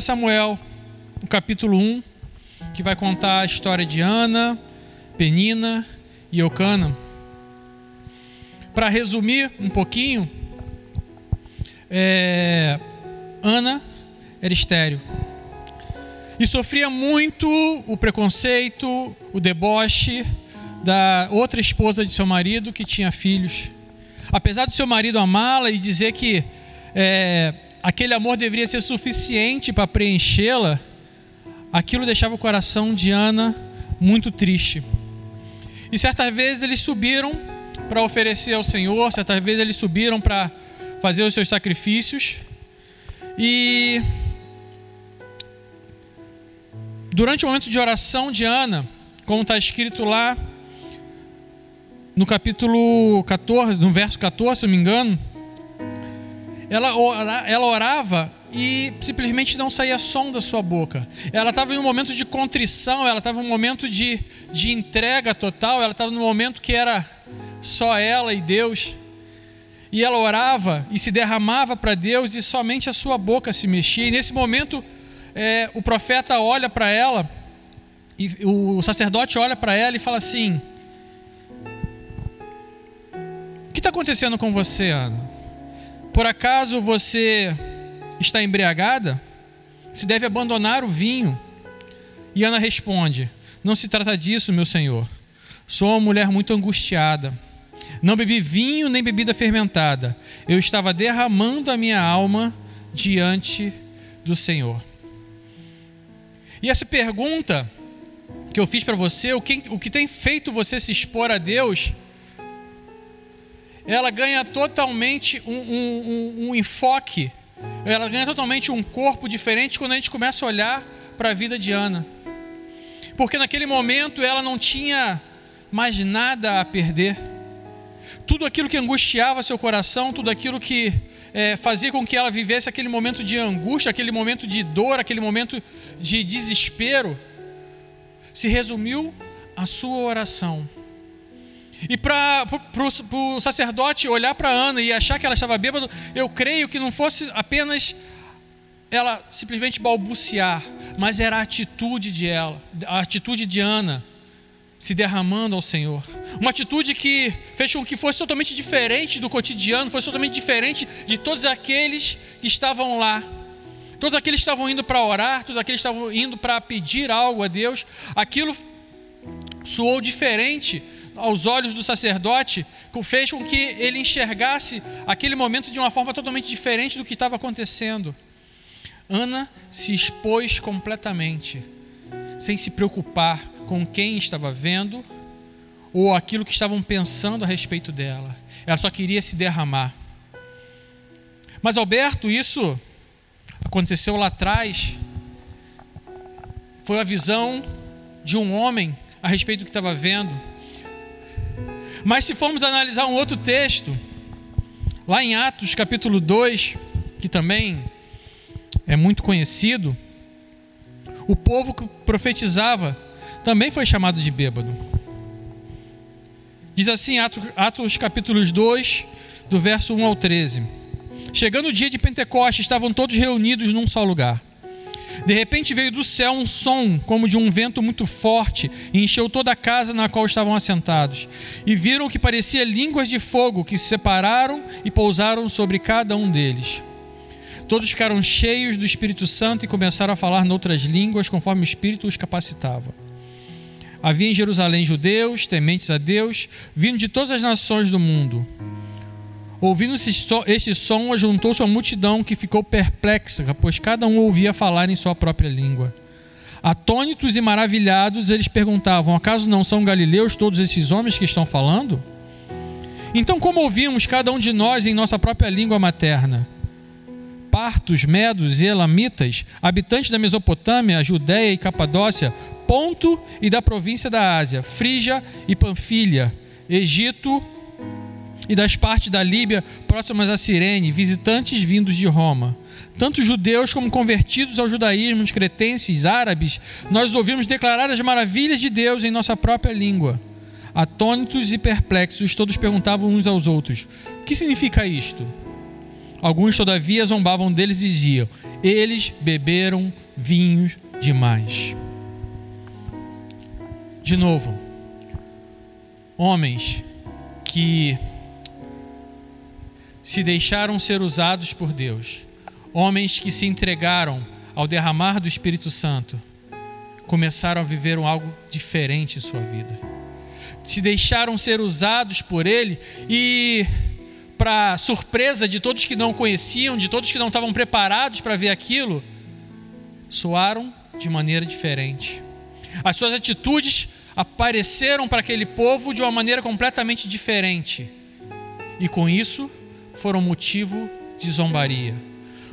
2 Samuel, no capítulo 1, que vai contar a história de Ana, Penina e Eucana. Para resumir um pouquinho, é, Ana era estéreo e sofria muito o preconceito, o deboche da outra esposa de seu marido que tinha filhos. Apesar do seu marido amá-la e dizer que é, aquele amor deveria ser suficiente para preenchê-la, aquilo deixava o coração de Ana muito triste. E certas vezes eles subiram para oferecer ao Senhor, certas vezes eles subiram para fazer os seus sacrifícios. E durante o momento de oração de Ana, como está escrito lá no capítulo 14, no verso 14, se não me engano, ela, ela orava e simplesmente não saía som da sua boca. Ela estava em um momento de contrição, ela estava em um momento de, de entrega total, ela estava num momento que era só ela e Deus. E ela orava e se derramava para Deus e somente a sua boca se mexia. E nesse momento, é, o profeta olha para ela, e o sacerdote olha para ela e fala assim: O que está acontecendo com você, Ana? Por acaso você está embriagada? Se deve abandonar o vinho. E Ana responde: Não se trata disso, meu senhor. Sou uma mulher muito angustiada. Não bebi vinho nem bebida fermentada. Eu estava derramando a minha alma diante do Senhor. E essa pergunta que eu fiz para você, o que, o que tem feito você se expor a Deus, ela ganha totalmente um, um, um, um enfoque, ela ganha totalmente um corpo diferente quando a gente começa a olhar para a vida de Ana. Porque naquele momento ela não tinha mais nada a perder. Tudo aquilo que angustiava seu coração, tudo aquilo que é, fazia com que ela vivesse aquele momento de angústia, aquele momento de dor, aquele momento de desespero, se resumiu à sua oração. E para o sacerdote olhar para Ana e achar que ela estava bêbada, eu creio que não fosse apenas ela simplesmente balbuciar, mas era a atitude de ela, a atitude de Ana se derramando ao Senhor. Uma atitude que fez com que fosse totalmente diferente do cotidiano, fosse totalmente diferente de todos aqueles que estavam lá. Todos aqueles que estavam indo para orar, todos aqueles que estavam indo para pedir algo a Deus, aquilo soou diferente aos olhos do sacerdote, fez com que ele enxergasse aquele momento de uma forma totalmente diferente do que estava acontecendo. Ana se expôs completamente, sem se preocupar com quem estava vendo ou aquilo que estavam pensando a respeito dela. Ela só queria se derramar. Mas Alberto, isso aconteceu lá atrás. Foi a visão de um homem a respeito do que estava vendo. Mas se formos analisar um outro texto, lá em Atos capítulo 2, que também é muito conhecido, o povo que profetizava também foi chamado de bêbado. Diz assim, Atos, Atos capítulos 2, do verso 1 ao 13. Chegando o dia de Pentecostes, estavam todos reunidos num só lugar. De repente veio do céu um som, como de um vento muito forte, e encheu toda a casa na qual estavam assentados. E viram que parecia línguas de fogo que se separaram e pousaram sobre cada um deles. Todos ficaram cheios do Espírito Santo e começaram a falar noutras línguas, conforme o Espírito os capacitava. Havia em Jerusalém judeus, tementes a Deus, vindo de todas as nações do mundo. Ouvindo este som, ajuntou-se a multidão que ficou perplexa, pois cada um ouvia falar em sua própria língua. Atônitos e maravilhados, eles perguntavam: Acaso não são galileus todos esses homens que estão falando? Então, como ouvimos cada um de nós em nossa própria língua materna? Partos, medos e elamitas, habitantes da Mesopotâmia, Judéia e Capadócia, Ponto e da província da Ásia, Frígia e Panfilha, Egito e das partes da Líbia próximas a Cirene, visitantes vindos de Roma. Tanto judeus como convertidos ao judaísmo, os cretenses, árabes, nós ouvimos declarar as maravilhas de Deus em nossa própria língua. Atônitos e perplexos, todos perguntavam uns aos outros: que significa isto? Alguns, todavia, zombavam deles e diziam: eles beberam vinho demais. De novo, homens que se deixaram ser usados por Deus, homens que se entregaram ao derramar do Espírito Santo, começaram a viver algo diferente em sua vida. Se deixaram ser usados por Ele e, para surpresa de todos que não conheciam, de todos que não estavam preparados para ver aquilo, soaram de maneira diferente. As suas atitudes apareceram para aquele povo de uma maneira completamente diferente. E com isso foram motivo de zombaria.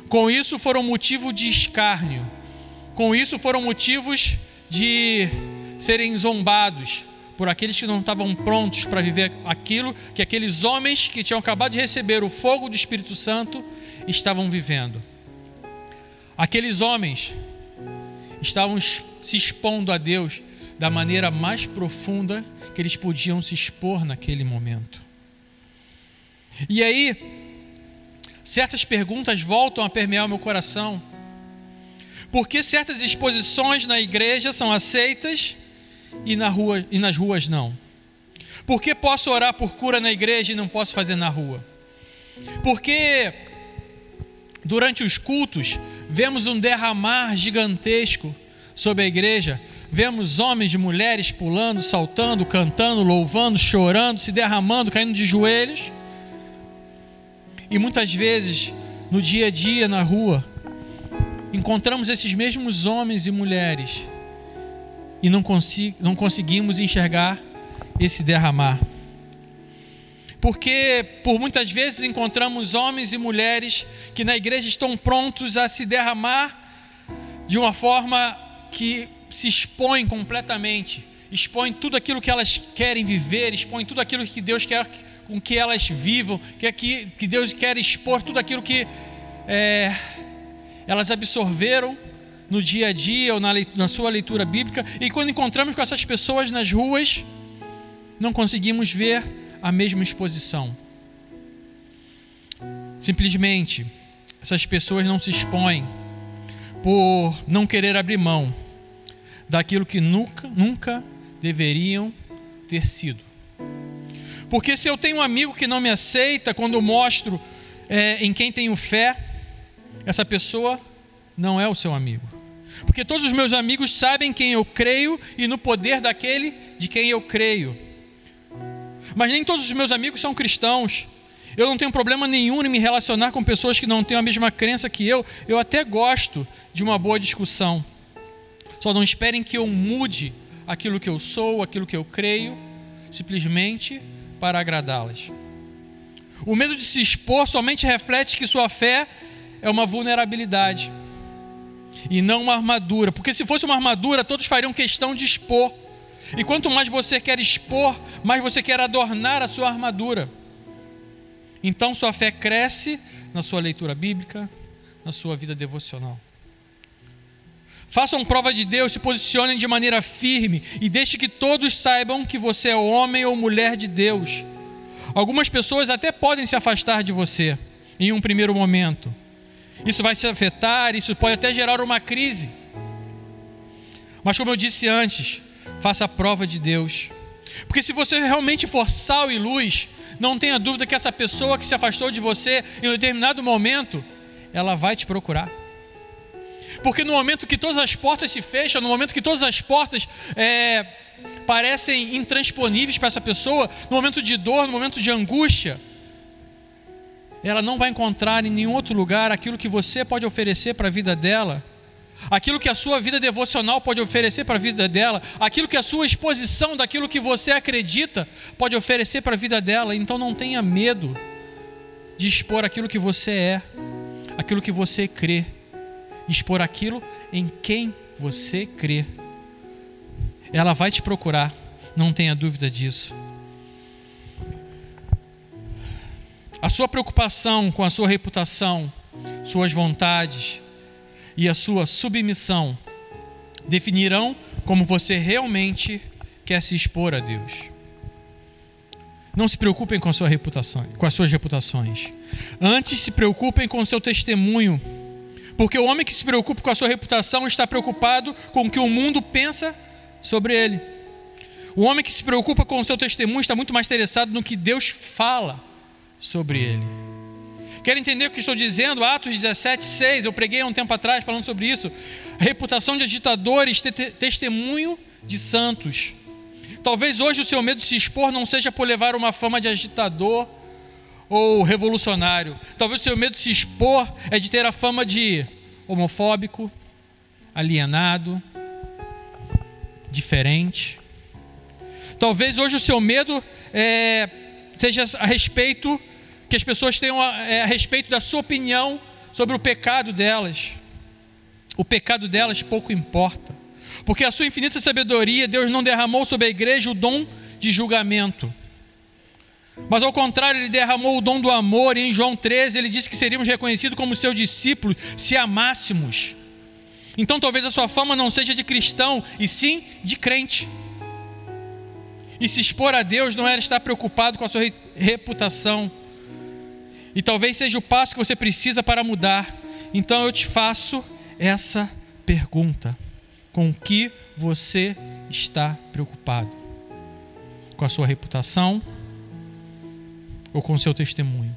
Com isso foram motivo de escárnio. Com isso foram motivos de serem zombados por aqueles que não estavam prontos para viver aquilo que aqueles homens que tinham acabado de receber o fogo do Espírito Santo estavam vivendo. Aqueles homens estavam se expondo a Deus da maneira mais profunda que eles podiam se expor naquele momento. E aí, certas perguntas voltam a permear o meu coração. Por que certas exposições na igreja são aceitas e, na rua, e nas ruas não? Por que posso orar por cura na igreja e não posso fazer na rua? Porque durante os cultos vemos um derramar gigantesco sobre a igreja, vemos homens e mulheres pulando, saltando, cantando, louvando, chorando, se derramando, caindo de joelhos. E muitas vezes, no dia a dia, na rua, encontramos esses mesmos homens e mulheres e não, consi não conseguimos enxergar esse derramar. Porque por muitas vezes encontramos homens e mulheres que na igreja estão prontos a se derramar de uma forma que se expõem completamente, expõem tudo aquilo que elas querem viver, expõem tudo aquilo que Deus quer com que elas vivam, que, aqui, que Deus quer expor tudo aquilo que é, elas absorveram no dia a dia ou na, na sua leitura bíblica, e quando encontramos com essas pessoas nas ruas, não conseguimos ver a mesma exposição. Simplesmente, essas pessoas não se expõem por não querer abrir mão daquilo que nunca, nunca deveriam ter sido. Porque se eu tenho um amigo que não me aceita quando eu mostro é, em quem tenho fé, essa pessoa não é o seu amigo. Porque todos os meus amigos sabem quem eu creio e no poder daquele de quem eu creio. Mas nem todos os meus amigos são cristãos. Eu não tenho problema nenhum em me relacionar com pessoas que não têm a mesma crença que eu. Eu até gosto de uma boa discussão. Só não esperem que eu mude aquilo que eu sou, aquilo que eu creio, simplesmente para agradá-las. O medo de se expor somente reflete que sua fé é uma vulnerabilidade e não uma armadura, porque se fosse uma armadura, todos fariam questão de expor. E quanto mais você quer expor, mais você quer adornar a sua armadura. Então sua fé cresce na sua leitura bíblica, na sua vida devocional. Façam prova de Deus, se posicionem de maneira firme e deixe que todos saibam que você é homem ou mulher de Deus. Algumas pessoas até podem se afastar de você em um primeiro momento. Isso vai se afetar, isso pode até gerar uma crise. Mas como eu disse antes, faça a prova de Deus. Porque se você realmente for sal e luz, não tenha dúvida que essa pessoa que se afastou de você em um determinado momento, ela vai te procurar. Porque no momento que todas as portas se fecham, no momento que todas as portas é, parecem intransponíveis para essa pessoa, no momento de dor, no momento de angústia, ela não vai encontrar em nenhum outro lugar aquilo que você pode oferecer para a vida dela aquilo que a sua vida devocional pode oferecer para a vida dela, aquilo que a sua exposição daquilo que você acredita pode oferecer para a vida dela. Então não tenha medo de expor aquilo que você é, aquilo que você crê, expor aquilo em quem você crê. Ela vai te procurar, não tenha dúvida disso. A sua preocupação com a sua reputação, suas vontades, e a sua submissão definirão como você realmente quer se expor a Deus. Não se preocupem com a sua reputação, com as suas reputações. Antes se preocupem com o seu testemunho, Porque o homem que se preocupa com a sua reputação está preocupado com o que o mundo pensa sobre ele. O homem que se preocupa com o seu testemunho está muito mais interessado no que Deus fala sobre ele. Quer entender o que estou dizendo? Atos 17, 6. Eu preguei há um tempo atrás falando sobre isso. Reputação de agitadores, te testemunho de santos. Talvez hoje o seu medo de se expor não seja por levar uma fama de agitador ou revolucionário. Talvez o seu medo de se expor é de ter a fama de homofóbico, alienado, diferente. Talvez hoje o seu medo é, seja a respeito que as pessoas tenham a, é, a respeito da sua opinião sobre o pecado delas. O pecado delas pouco importa, porque a sua infinita sabedoria, Deus não derramou sobre a igreja o dom de julgamento. Mas ao contrário, ele derramou o dom do amor, e em João 13 ele disse que seríamos reconhecidos como seus discípulos se amássemos. Então talvez a sua fama não seja de cristão, e sim de crente. E se expor a Deus não era estar preocupado com a sua reputação. E talvez seja o passo que você precisa para mudar. Então eu te faço essa pergunta: com que você está preocupado? Com a sua reputação ou com seu testemunho?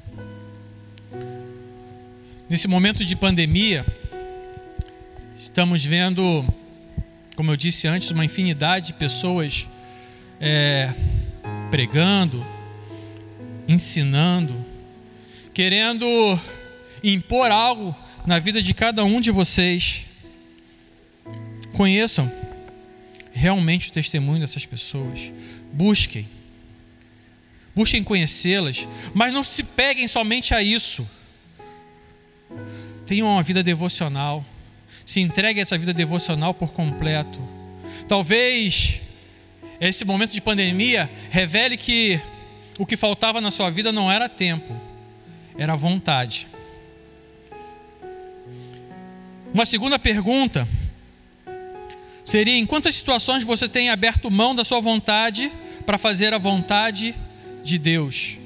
Nesse momento de pandemia, estamos vendo, como eu disse antes, uma infinidade de pessoas é, pregando, ensinando, querendo impor algo na vida de cada um de vocês. Conheçam realmente o testemunho dessas pessoas. Busquem. Busquem conhecê-las, mas não se peguem somente a isso. Tenham uma vida devocional. Se entreguem a essa vida devocional por completo. Talvez esse momento de pandemia revele que o que faltava na sua vida não era tempo, era vontade. Uma segunda pergunta seria: em quantas situações você tem aberto mão da sua vontade para fazer a vontade de Deus?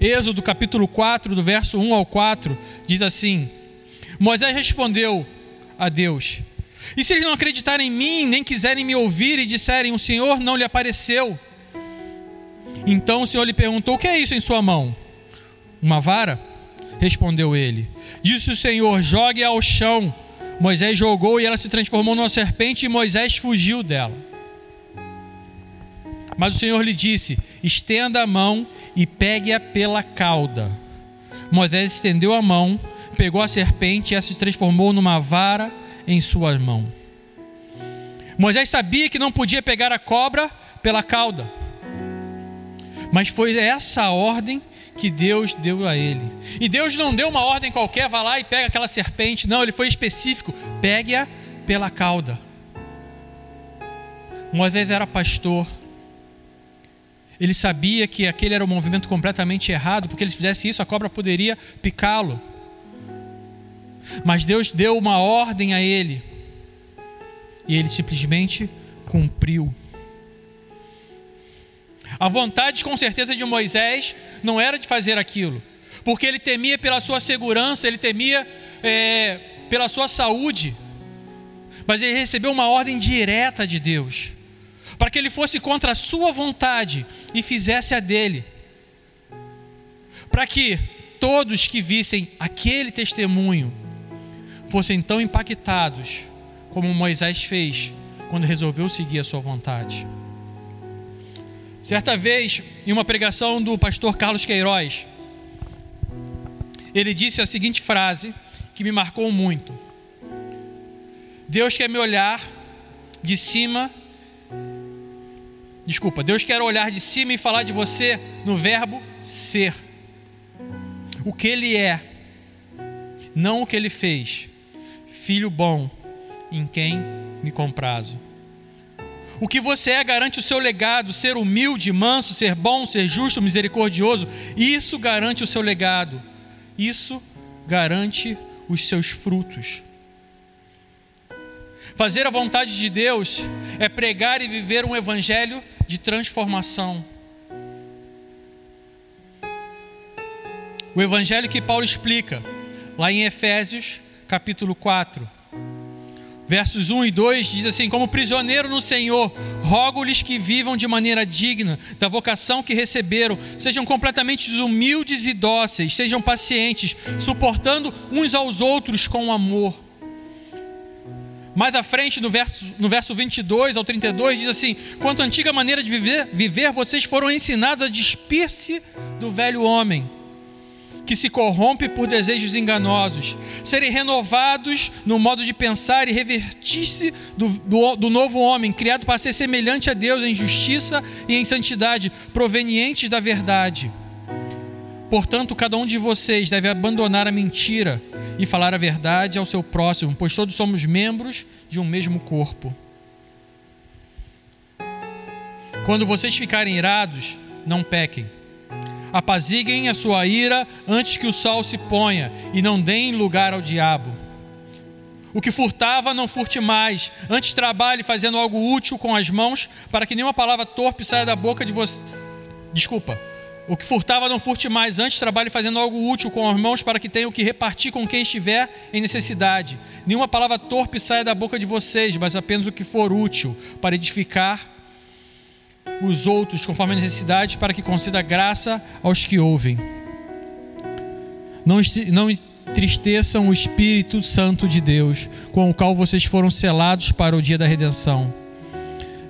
Êxodo capítulo 4, do verso 1 ao 4, diz assim: Moisés respondeu a Deus: e se eles não acreditarem em mim, nem quiserem me ouvir e disserem: O Senhor não lhe apareceu? Então o Senhor lhe perguntou: O que é isso em sua mão? Uma vara? Respondeu ele. Disse o Senhor: Jogue ao chão. Moisés jogou e ela se transformou numa serpente e Moisés fugiu dela. Mas o Senhor lhe disse: Estenda a mão e pegue-a pela cauda. Moisés estendeu a mão, pegou a serpente e ela se transformou numa vara em sua mão. Moisés sabia que não podia pegar a cobra pela cauda, mas foi essa a ordem que Deus deu a ele. E Deus não deu uma ordem qualquer, vá lá e pega aquela serpente. Não, ele foi específico: pegue-a pela cauda. Moisés era pastor. Ele sabia que aquele era um movimento completamente errado, porque ele fizesse isso, a cobra poderia picá-lo. Mas Deus deu uma ordem a ele e ele simplesmente cumpriu. A vontade, com certeza, de Moisés não era de fazer aquilo, porque ele temia pela sua segurança, ele temia é, pela sua saúde, mas ele recebeu uma ordem direta de Deus, para que ele fosse contra a sua vontade e fizesse a dele, para que todos que vissem aquele testemunho fossem tão impactados como Moisés fez quando resolveu seguir a sua vontade. Certa vez, em uma pregação do pastor Carlos Queiroz, ele disse a seguinte frase que me marcou muito: Deus quer me olhar de cima. Desculpa, Deus quer olhar de cima e falar de você no verbo ser. O que ele é, não o que ele fez filho bom, em quem me comprazo. O que você é garante o seu legado, ser humilde, manso, ser bom, ser justo, misericordioso. Isso garante o seu legado. Isso garante os seus frutos. Fazer a vontade de Deus é pregar e viver um evangelho de transformação. O evangelho que Paulo explica lá em Efésios, capítulo 4. Versos 1 e 2 diz assim: Como prisioneiro no Senhor, rogo-lhes que vivam de maneira digna da vocação que receberam, sejam completamente humildes e dóceis, sejam pacientes, suportando uns aos outros com amor. Mais à frente, no verso, no verso 22 ao 32, diz assim: Quanto à antiga maneira de viver, viver vocês foram ensinados a despir-se do velho homem que se corrompe por desejos enganosos, serem renovados no modo de pensar e revertir-se do, do, do, novo homem, criado para ser semelhante a Deus em justiça e em santidade, provenientes da verdade. Portanto, cada um de vocês deve abandonar a mentira e falar a verdade ao seu próximo, pois todos somos membros de um mesmo corpo. Quando vocês ficarem irados, não pequem apaziguem a sua ira antes que o sol se ponha, e não deem lugar ao diabo. O que furtava, não furte mais. Antes trabalhe fazendo algo útil com as mãos, para que nenhuma palavra torpe saia da boca de você. Desculpa. O que furtava, não furte mais. Antes trabalhe fazendo algo útil com as mãos, para que tenha o que repartir com quem estiver em necessidade. Nenhuma palavra torpe saia da boca de vocês, mas apenas o que for útil, para edificar os outros conforme a necessidade, para que conceda graça aos que ouvem. Não, não entristeçam o Espírito Santo de Deus, com o qual vocês foram selados para o dia da redenção.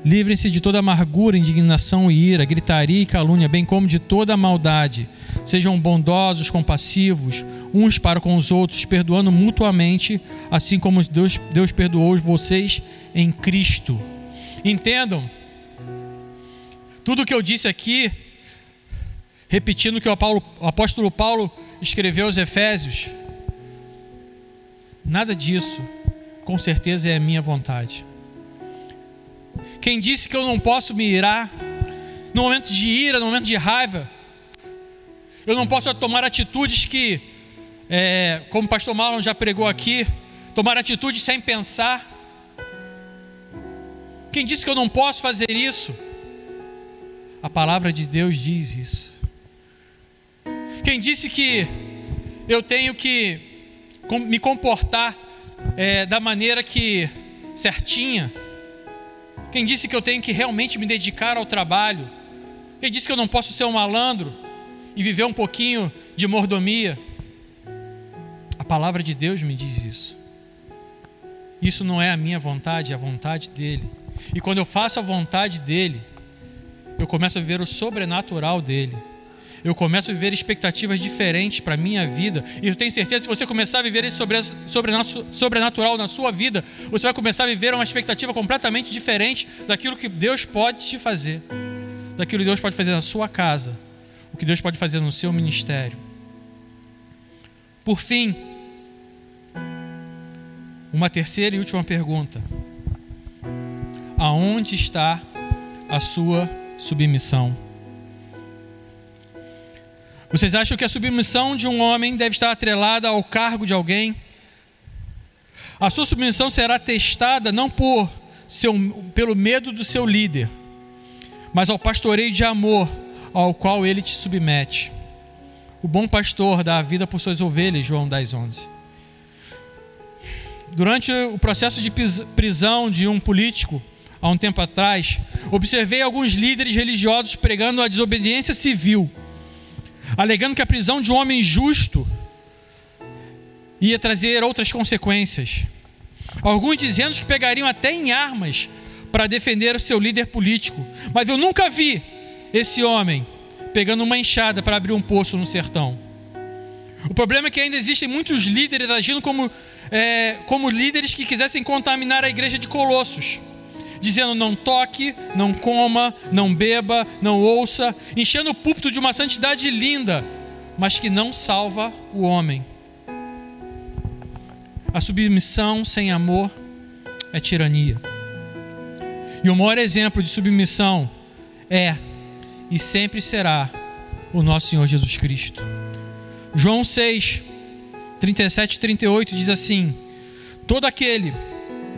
Livrem-se de toda amargura, indignação e ira, gritaria e calúnia, bem como de toda maldade. Sejam bondosos, compassivos, uns para com os outros, perdoando mutuamente, assim como Deus, Deus perdoou vocês em Cristo. Entendam tudo que eu disse aqui, repetindo o que o, apóstolo Paulo escreveu aos Efésios, nada disso, com certeza, é a minha vontade. Quem disse que eu não posso me irar, no momento de ira, no momento de raiva, eu não posso tomar atitudes que, é, como o pastor Marlon já pregou aqui, tomar atitudes sem pensar. Quem disse que eu não posso fazer isso? A palavra de Deus diz isso. Quem disse que eu tenho que me comportar é, da maneira que certinha? Quem disse que eu tenho que realmente me dedicar ao trabalho? Quem disse que eu não posso ser um malandro e viver um pouquinho de mordomia? A palavra de Deus me diz isso. Isso não é a minha vontade, é a vontade dele. E quando eu faço a vontade dele, eu começo a viver o sobrenatural dele. Eu começo a viver expectativas diferentes para a minha vida. E eu tenho certeza que se você começar a viver esse sobrenatural na sua vida, você vai começar a viver uma expectativa completamente diferente daquilo que Deus pode te fazer, daquilo que Deus pode fazer na sua casa, o que Deus pode fazer no seu ministério. Por fim, uma terceira e última pergunta: Aonde está a sua submissão. Vocês acham que a submissão de um homem deve estar atrelada ao cargo de alguém? A sua submissão será testada não por seu, pelo medo do seu líder, mas ao pastoreio de amor ao qual ele te submete. O bom pastor dá a vida por suas ovelhas, João 10, 11. Durante o processo de prisão de um político, há um tempo atrás, observei alguns líderes religiosos pregando a desobediência civil, alegando que a prisão de um homem justo ia trazer outras consequências. Alguns dizendo que pegariam até em armas para defender o seu líder político. Mas eu nunca vi esse homem pegando uma enxada para abrir um poço no sertão. O problema é que ainda existem muitos líderes agindo como, é, como líderes que quisessem contaminar a igreja de Colossos dizendo não toque, não coma, não beba, não ouça, enchendo o púlpito de uma santidade linda, mas que não salva o homem. A submissão sem amor é tirania. E o maior exemplo de submissão é e sempre será o nosso Senhor Jesus Cristo. João 6, 37 e 38 diz assim: Todo aquele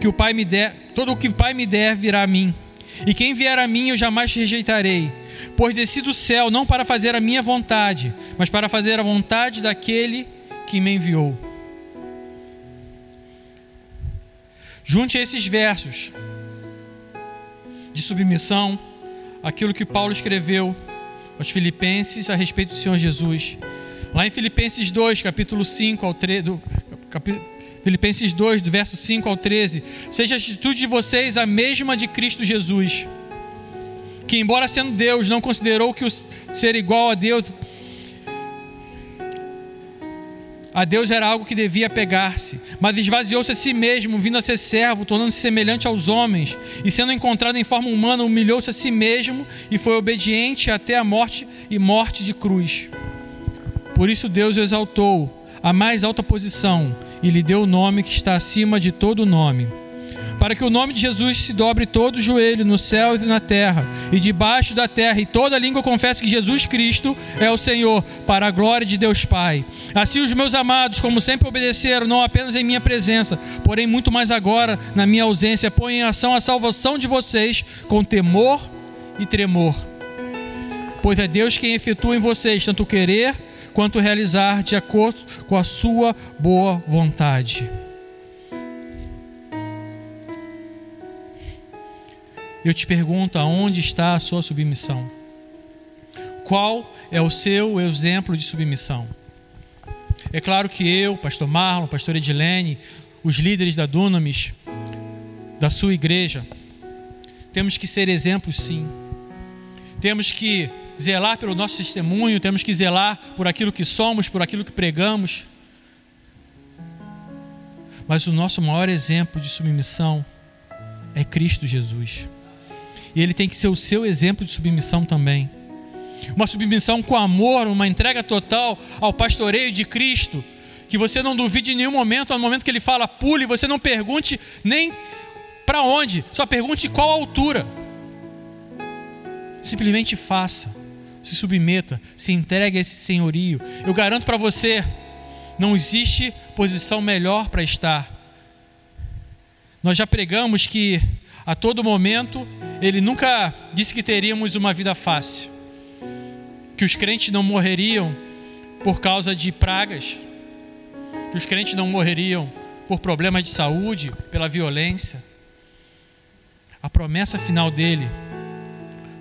que o Pai me der, todo o que o Pai me der virá a mim. E quem vier a mim eu jamais te rejeitarei, pois desci do céu não para fazer a minha vontade, mas para fazer a vontade daquele que me enviou. Junte a esses versos de submissão aquilo que Paulo escreveu aos Filipenses a respeito do Senhor Jesus. Lá em Filipenses 2, capítulo 5 ao 3, do, capítulo Filipenses 2, do verso 5 ao 13, seja a atitude de vocês a mesma de Cristo Jesus, que embora sendo Deus, não considerou que o ser igual a Deus a Deus era algo que devia pegar-se, mas esvaziou-se a si mesmo, vindo a ser servo, tornando-se semelhante aos homens, e sendo encontrado em forma humana, humilhou-se a si mesmo e foi obediente até a morte e morte de cruz. Por isso Deus o exaltou à mais alta posição e lhe deu o nome que está acima de todo nome para que o nome de Jesus se dobre todo o joelho no céu e na terra e debaixo da terra, e toda língua confesse que Jesus Cristo é o Senhor, para a glória de Deus Pai. Assim os meus amados, como sempre obedeceram, não apenas em minha presença, porém muito mais agora na minha ausência, põem em ação a salvação de vocês com temor e tremor. Pois é Deus quem efetua em vocês tanto querer quanto realizar de acordo com a sua boa vontade. Eu te pergunto: aonde está a sua submissão? Qual é o seu exemplo de submissão? É claro que eu, pastor Marlon, pastor Edilene, os líderes da Dunamis, da sua igreja, temos que ser exemplos sim. Temos que zelar pelo nosso testemunho, temos que zelar por aquilo que somos, por aquilo que pregamos. Mas o nosso maior exemplo de submissão é Cristo Jesus. E ele tem que ser o seu exemplo de submissão também. Uma submissão com amor, uma entrega total ao pastoreio de Cristo. Que você não duvide em nenhum momento, no momento que ele fala pule, você não pergunte nem para onde, só pergunte qual altura. Simplesmente faça, se submeta, se entregue a esse senhorio. Eu garanto para você, não existe posição melhor para estar. Nós já pregamos que a todo momento, ele nunca disse que teríamos uma vida fácil, que os crentes não morreriam por causa de pragas, que os crentes não morreriam por problemas de saúde, pela violência. A promessa final dele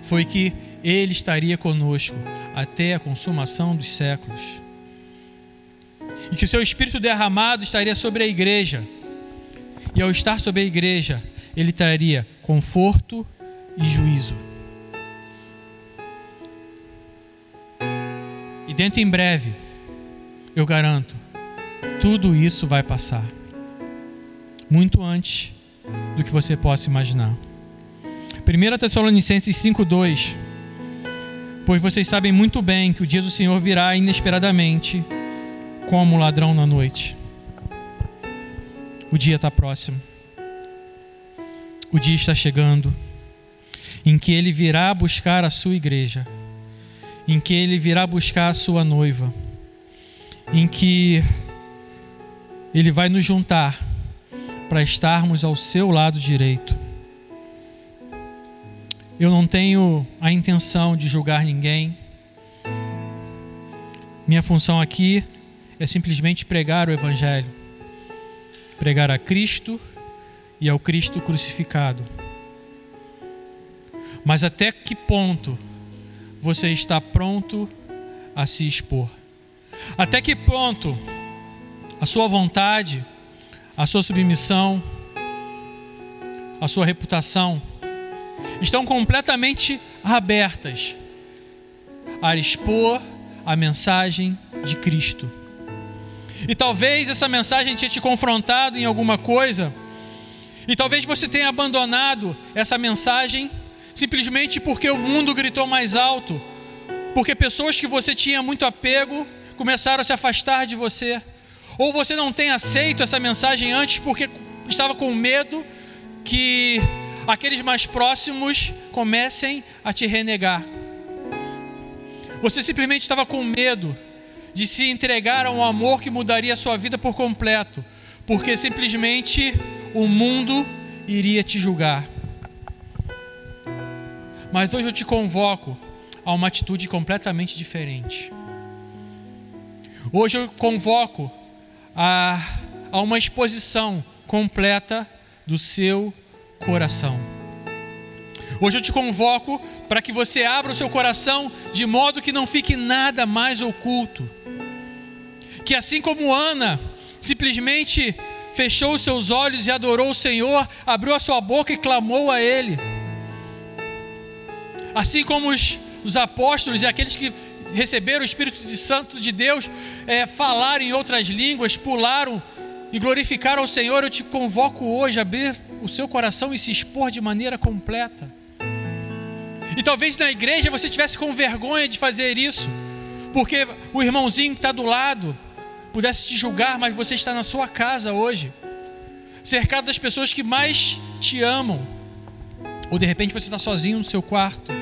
foi que ele estaria conosco até a consumação dos séculos. E que o seu espírito derramado estaria sobre a igreja. E ao estar sobre a igreja, ele traria conforto e juízo. E dentro em breve, eu garanto, tudo isso vai passar. Muito antes do que você possa imaginar. 1 Tessalonicenses 5,2 Pois vocês sabem muito bem que o dia do Senhor virá inesperadamente, como ladrão na noite. O dia está próximo o dia está chegando em que ele virá buscar a sua igreja, em que ele virá buscar a sua noiva, em que ele vai nos juntar para estarmos ao seu lado direito. Eu não tenho a intenção de julgar ninguém. Minha função aqui é simplesmente pregar o Evangelho, pregar a Cristo e ao Cristo crucificado. Mas até que ponto você está pronto a se expor? Até que ponto a sua vontade, a sua submissão, a sua reputação estão completamente abertas a expor a mensagem de Cristo? E talvez essa mensagem tenha te confrontado em alguma coisa e talvez você tenha abandonado essa mensagem simplesmente porque o mundo gritou mais alto, porque pessoas que você tinha muito apego começaram a se afastar de você, ou você não tem aceito essa mensagem antes porque estava com medo que aqueles mais próximos comecem a te renegar. Você simplesmente estava com medo de se entregar a um amor que mudaria a sua vida por completo, porque simplesmente o mundo iria te julgar. Mas hoje eu te convoco a uma atitude completamente diferente. Hoje eu convoco a, a uma exposição completa do seu coração. Hoje eu te convoco para que você abra o seu coração de modo que não fique nada mais oculto. Que assim como Ana simplesmente fechou os seus olhos e adorou o Senhor, abriu a sua boca e clamou a Ele. Assim como os, os apóstolos e aqueles que receberam o Espírito Santo de Deus é, falaram em outras línguas, pularam e glorificaram ao Senhor, eu te convoco hoje a abrir o seu coração e se expor de maneira completa. E talvez na igreja você tivesse com vergonha de fazer isso, porque o irmãozinho que está do lado pudesse te julgar, mas você está na sua casa hoje, cercado das pessoas que mais te amam, ou de repente você está sozinho no seu quarto.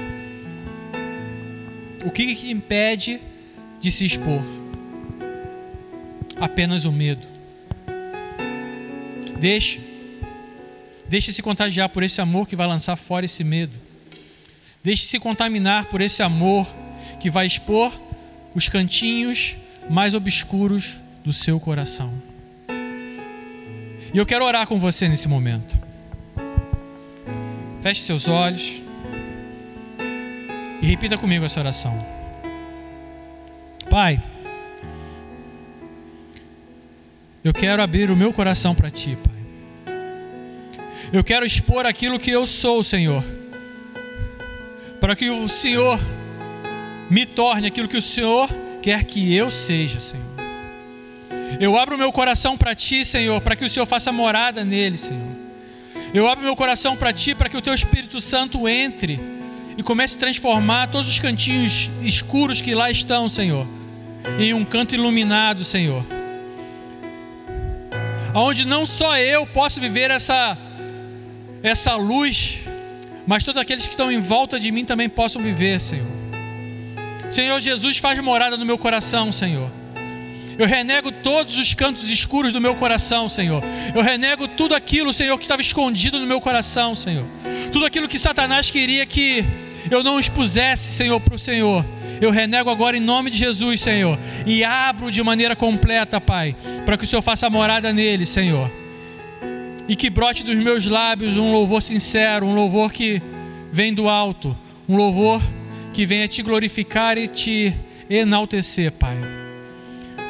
O que, que impede de se expor? Apenas o medo. Deixe. Deixe se contagiar por esse amor que vai lançar fora esse medo. Deixe se contaminar por esse amor que vai expor os cantinhos mais obscuros do seu coração. E eu quero orar com você nesse momento. Feche seus olhos. E repita comigo essa oração. Pai, eu quero abrir o meu coração para Ti, Pai. Eu quero expor aquilo que eu sou, Senhor, para que o Senhor me torne aquilo que o Senhor quer que eu seja, Senhor. Eu abro meu coração para Ti, Senhor, para que o Senhor faça morada nele, Senhor. Eu abro meu coração para Ti, para que o Teu Espírito Santo entre e comece a transformar todos os cantinhos escuros que lá estão, Senhor, em um canto iluminado, Senhor. Onde não só eu posso viver essa essa luz, mas todos aqueles que estão em volta de mim também possam viver, Senhor. Senhor Jesus, faz morada no meu coração, Senhor. Eu renego todos os cantos escuros do meu coração, Senhor. Eu renego tudo aquilo, Senhor, que estava escondido no meu coração, Senhor. Tudo aquilo que Satanás queria que eu não expusesse, Senhor, para o Senhor. Eu renego agora em nome de Jesus, Senhor, e abro de maneira completa, Pai, para que o Senhor faça morada nele, Senhor. E que brote dos meus lábios um louvor sincero, um louvor que vem do alto, um louvor que venha te glorificar e te enaltecer, Pai.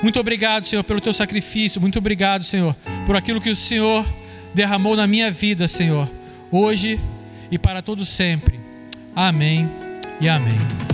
Muito obrigado, Senhor, pelo teu sacrifício. Muito obrigado, Senhor, por aquilo que o Senhor derramou na minha vida, Senhor, hoje e para todo sempre. Amém e amém.